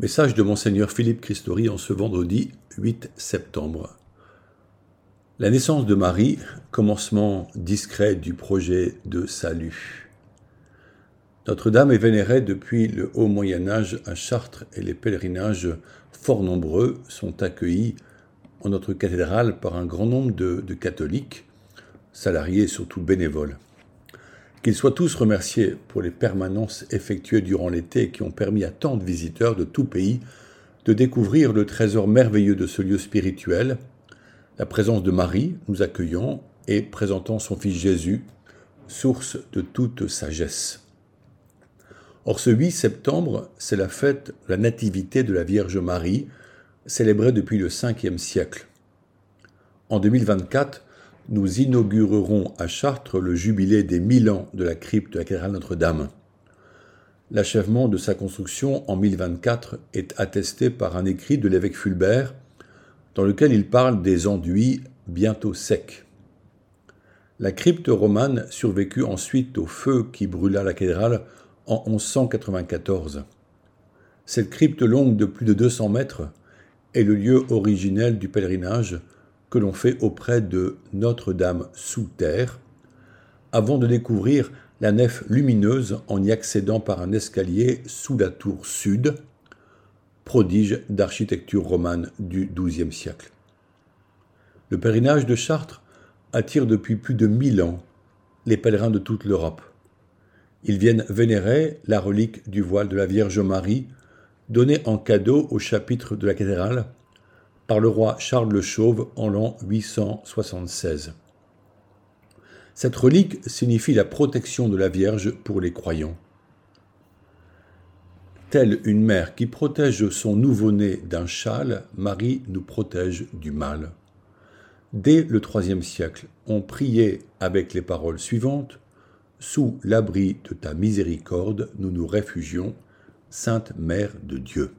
Message de Monseigneur Philippe Christori en ce vendredi 8 septembre. La naissance de Marie, commencement discret du projet de salut. Notre-Dame est vénérée depuis le haut Moyen Âge à Chartres et les pèlerinages fort nombreux sont accueillis en notre cathédrale par un grand nombre de, de catholiques, salariés et surtout bénévoles. Qu'ils soient tous remerciés pour les permanences effectuées durant l'été qui ont permis à tant de visiteurs de tout pays de découvrir le trésor merveilleux de ce lieu spirituel, la présence de Marie, nous accueillant et présentant son Fils Jésus, source de toute sagesse. Or ce 8 septembre, c'est la fête de la Nativité de la Vierge Marie, célébrée depuis le 5e siècle. En 2024, nous inaugurerons à Chartres le jubilé des 1000 ans de la crypte de la cathédrale Notre-Dame. L'achèvement de sa construction en 1024 est attesté par un écrit de l'évêque Fulbert, dans lequel il parle des enduits bientôt secs. La crypte romane survécut ensuite au feu qui brûla la cathédrale en 1194. Cette crypte longue de plus de 200 mètres est le lieu originel du pèlerinage que l'on fait auprès de Notre-Dame sous terre, avant de découvrir la nef lumineuse en y accédant par un escalier sous la tour sud, prodige d'architecture romane du XIIe siècle. Le pèlerinage de Chartres attire depuis plus de mille ans les pèlerins de toute l'Europe. Ils viennent vénérer la relique du voile de la Vierge Marie, donnée en cadeau au chapitre de la cathédrale par le roi Charles le Chauve en l'an 876. Cette relique signifie la protection de la Vierge pour les croyants. Telle une mère qui protège son nouveau-né d'un châle, Marie nous protège du mal. Dès le IIIe siècle, on priait avec les paroles suivantes Sous l'abri de ta miséricorde, nous nous réfugions, Sainte Mère de Dieu.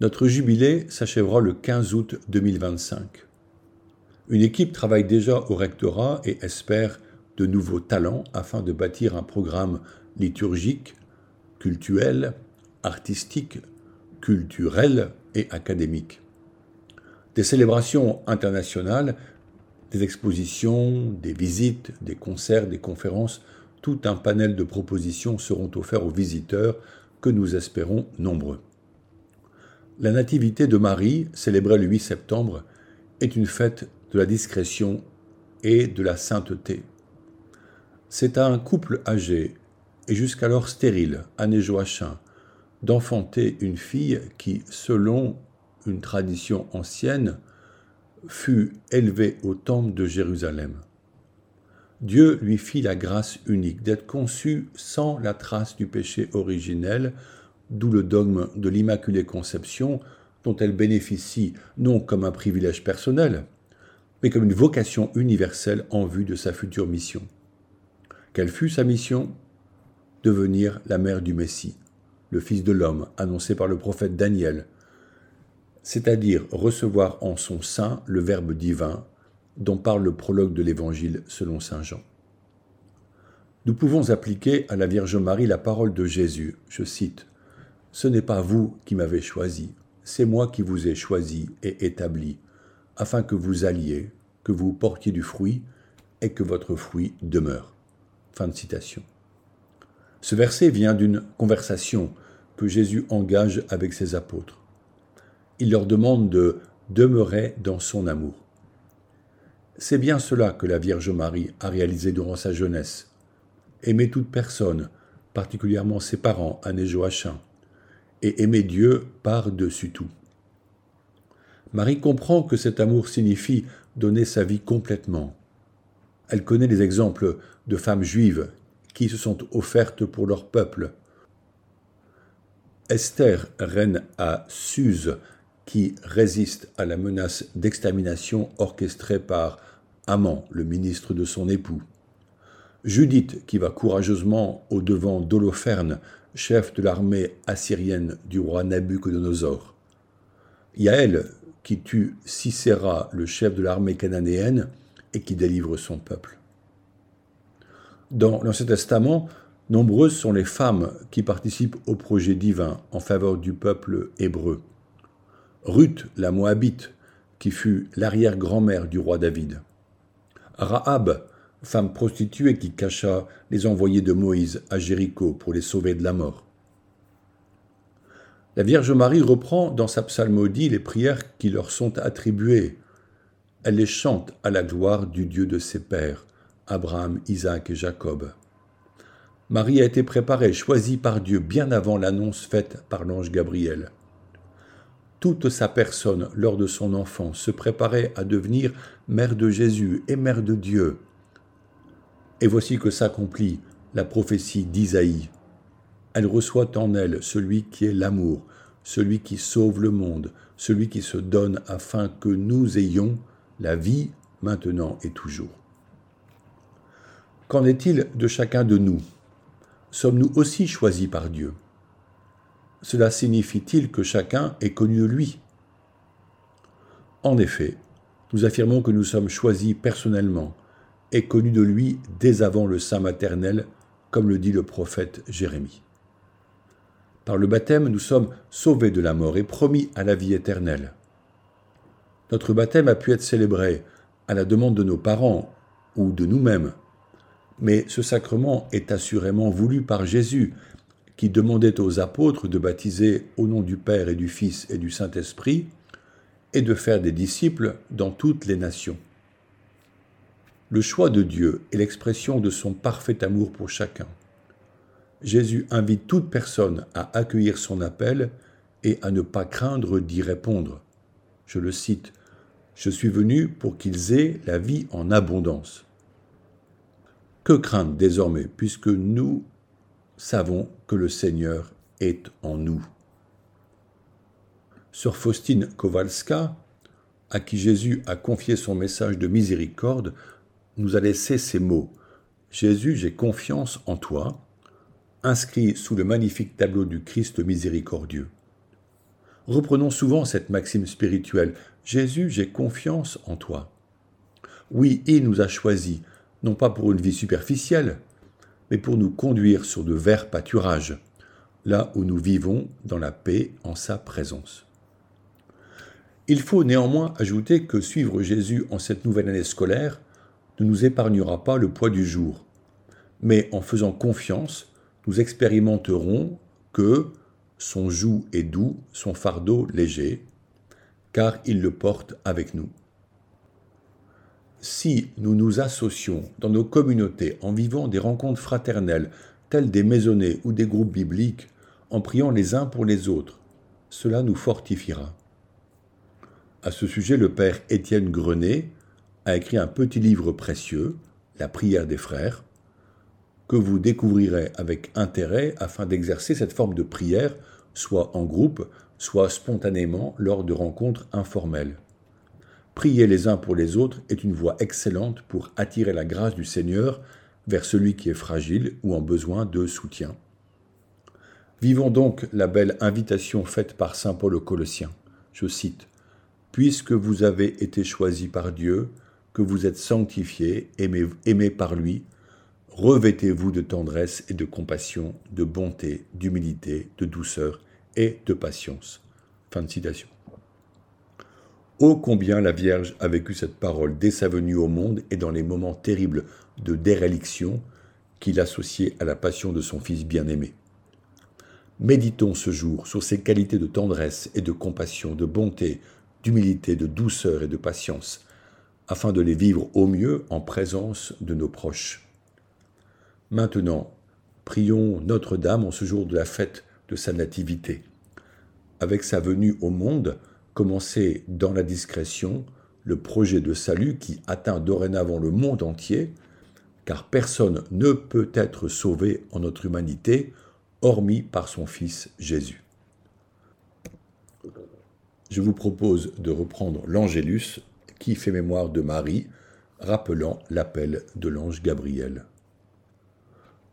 Notre jubilé s'achèvera le 15 août 2025. Une équipe travaille déjà au rectorat et espère de nouveaux talents afin de bâtir un programme liturgique, cultuel, artistique, culturel et académique. Des célébrations internationales, des expositions, des visites, des concerts, des conférences, tout un panel de propositions seront offerts aux visiteurs que nous espérons nombreux. La Nativité de Marie, célébrée le 8 septembre, est une fête de la discrétion et de la sainteté. C'est à un couple âgé et jusqu'alors stérile, Anne Joachim, d'enfanter une fille qui, selon une tradition ancienne, fut élevée au temple de Jérusalem. Dieu lui fit la grâce unique d'être conçue sans la trace du péché originel, d'où le dogme de l'Immaculée Conception dont elle bénéficie non comme un privilège personnel, mais comme une vocation universelle en vue de sa future mission. Quelle fut sa mission? Devenir la mère du Messie, le Fils de l'homme annoncé par le prophète Daniel, c'est-à-dire recevoir en son sein le Verbe divin dont parle le prologue de l'Évangile selon Saint Jean. Nous pouvons appliquer à la Vierge Marie la parole de Jésus, je cite, ce n'est pas vous qui m'avez choisi, c'est moi qui vous ai choisi et établi, afin que vous alliez, que vous portiez du fruit, et que votre fruit demeure. Fin de citation. Ce verset vient d'une conversation que Jésus engage avec ses apôtres. Il leur demande de demeurer dans son amour. C'est bien cela que la Vierge Marie a réalisé durant sa jeunesse. Aimer toute personne, particulièrement ses parents, et Joachim, et aimer Dieu par-dessus tout. Marie comprend que cet amour signifie donner sa vie complètement. Elle connaît les exemples de femmes juives qui se sont offertes pour leur peuple. Esther, reine à Suse, qui résiste à la menace d'extermination orchestrée par Amant, le ministre de son époux. Judith, qui va courageusement au devant d'Holoferne, chef de l'armée assyrienne du roi Nabuchodonosor. Yaël, qui tue Sisera, le chef de l'armée cananéenne, et qui délivre son peuple. Dans l'Ancien Testament, Nombreuses sont les femmes qui participent au projet divin en faveur du peuple hébreu. Ruth, la Moabite, qui fut l'arrière-grand-mère du roi David. Rahab, femme prostituée qui cacha les envoyés de Moïse à Jéricho pour les sauver de la mort. La Vierge Marie reprend dans sa psalmodie les prières qui leur sont attribuées. Elle les chante à la gloire du Dieu de ses pères, Abraham, Isaac et Jacob. Marie a été préparée, choisie par Dieu bien avant l'annonce faite par l'ange Gabriel. Toute sa personne, lors de son enfance, se préparait à devenir mère de Jésus et mère de Dieu. Et voici que s'accomplit la prophétie d'Isaïe. Elle reçoit en elle celui qui est l'amour, celui qui sauve le monde, celui qui se donne afin que nous ayons la vie maintenant et toujours. Qu'en est-il de chacun de nous? Sommes-nous aussi choisis par Dieu? Cela signifie-t-il que chacun est connu de lui? En effet, nous affirmons que nous sommes choisis personnellement et connus de lui dès avant le sein maternel, comme le dit le prophète Jérémie. Par le baptême, nous sommes sauvés de la mort et promis à la vie éternelle. Notre baptême a pu être célébré à la demande de nos parents ou de nous-mêmes, mais ce sacrement est assurément voulu par Jésus, qui demandait aux apôtres de baptiser au nom du Père et du Fils et du Saint-Esprit, et de faire des disciples dans toutes les nations. Le choix de Dieu est l'expression de son parfait amour pour chacun. Jésus invite toute personne à accueillir son appel et à ne pas craindre d'y répondre. Je le cite, Je suis venu pour qu'ils aient la vie en abondance. Que craindre désormais, puisque nous savons que le Seigneur est en nous? Sœur Faustine Kowalska, à qui Jésus a confié son message de miséricorde, nous a laissé ces mots. Jésus, j'ai confiance en toi, inscrit sous le magnifique tableau du Christ miséricordieux. Reprenons souvent cette maxime spirituelle. Jésus, j'ai confiance en toi. Oui, il nous a choisis, non pas pour une vie superficielle, mais pour nous conduire sur de verts pâturages, là où nous vivons dans la paix en sa présence. Il faut néanmoins ajouter que suivre Jésus en cette nouvelle année scolaire ne nous épargnera pas le poids du jour, mais en faisant confiance, nous expérimenterons que son joug est doux, son fardeau léger, car il le porte avec nous. Si nous nous associons dans nos communautés en vivant des rencontres fraternelles, telles des maisonnées ou des groupes bibliques, en priant les uns pour les autres, cela nous fortifiera. À ce sujet, le père Étienne Grenet a écrit un petit livre précieux, La prière des frères, que vous découvrirez avec intérêt afin d'exercer cette forme de prière, soit en groupe, soit spontanément lors de rencontres informelles. Prier les uns pour les autres est une voie excellente pour attirer la grâce du Seigneur vers celui qui est fragile ou en besoin de soutien. Vivons donc la belle invitation faite par Saint Paul aux Colossiens. Je cite Puisque vous avez été choisis par Dieu, que vous êtes sanctifiés, aimés, par lui, Revêtez-vous de tendresse et de compassion, de bonté, d'humilité, de douceur et de patience. Fin de citation. Ô combien la Vierge a vécu cette parole dès sa venue au monde et dans les moments terribles de déréliction qu'il associait à la passion de son Fils bien-aimé. Méditons ce jour sur ces qualités de tendresse et de compassion, de bonté, d'humilité, de douceur et de patience, afin de les vivre au mieux en présence de nos proches. Maintenant, prions Notre-Dame en ce jour de la fête de sa nativité. Avec sa venue au monde, commencez dans la discrétion le projet de salut qui atteint dorénavant le monde entier, car personne ne peut être sauvé en notre humanité, hormis par son Fils Jésus. Je vous propose de reprendre l'Angélus qui fait mémoire de Marie, rappelant l'appel de l'ange Gabriel.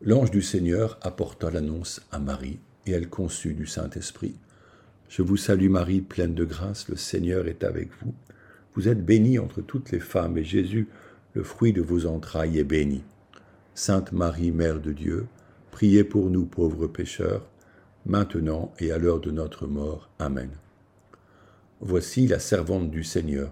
L'ange du Seigneur apporta l'annonce à Marie, et elle conçut du Saint-Esprit. Je vous salue Marie, pleine de grâce, le Seigneur est avec vous. Vous êtes bénie entre toutes les femmes, et Jésus, le fruit de vos entrailles, est béni. Sainte Marie, Mère de Dieu, priez pour nous pauvres pécheurs, maintenant et à l'heure de notre mort. Amen. Voici la servante du Seigneur,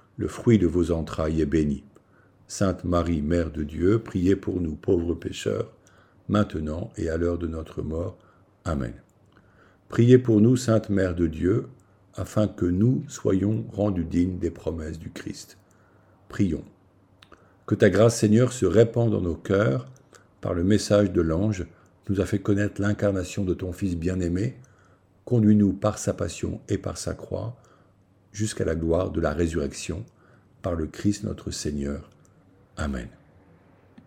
le fruit de vos entrailles, est béni. Sainte Marie, Mère de Dieu, priez pour nous pauvres pécheurs, maintenant et à l'heure de notre mort. Amen. Priez pour nous, Sainte Mère de Dieu, afin que nous soyons rendus dignes des promesses du Christ. Prions. Que ta grâce, Seigneur, se répande dans nos cœurs par le message de l'ange, nous a fait connaître l'incarnation de ton Fils bien-aimé. Conduis-nous par sa passion et par sa croix jusqu'à la gloire de la résurrection, par le Christ notre Seigneur. Amen.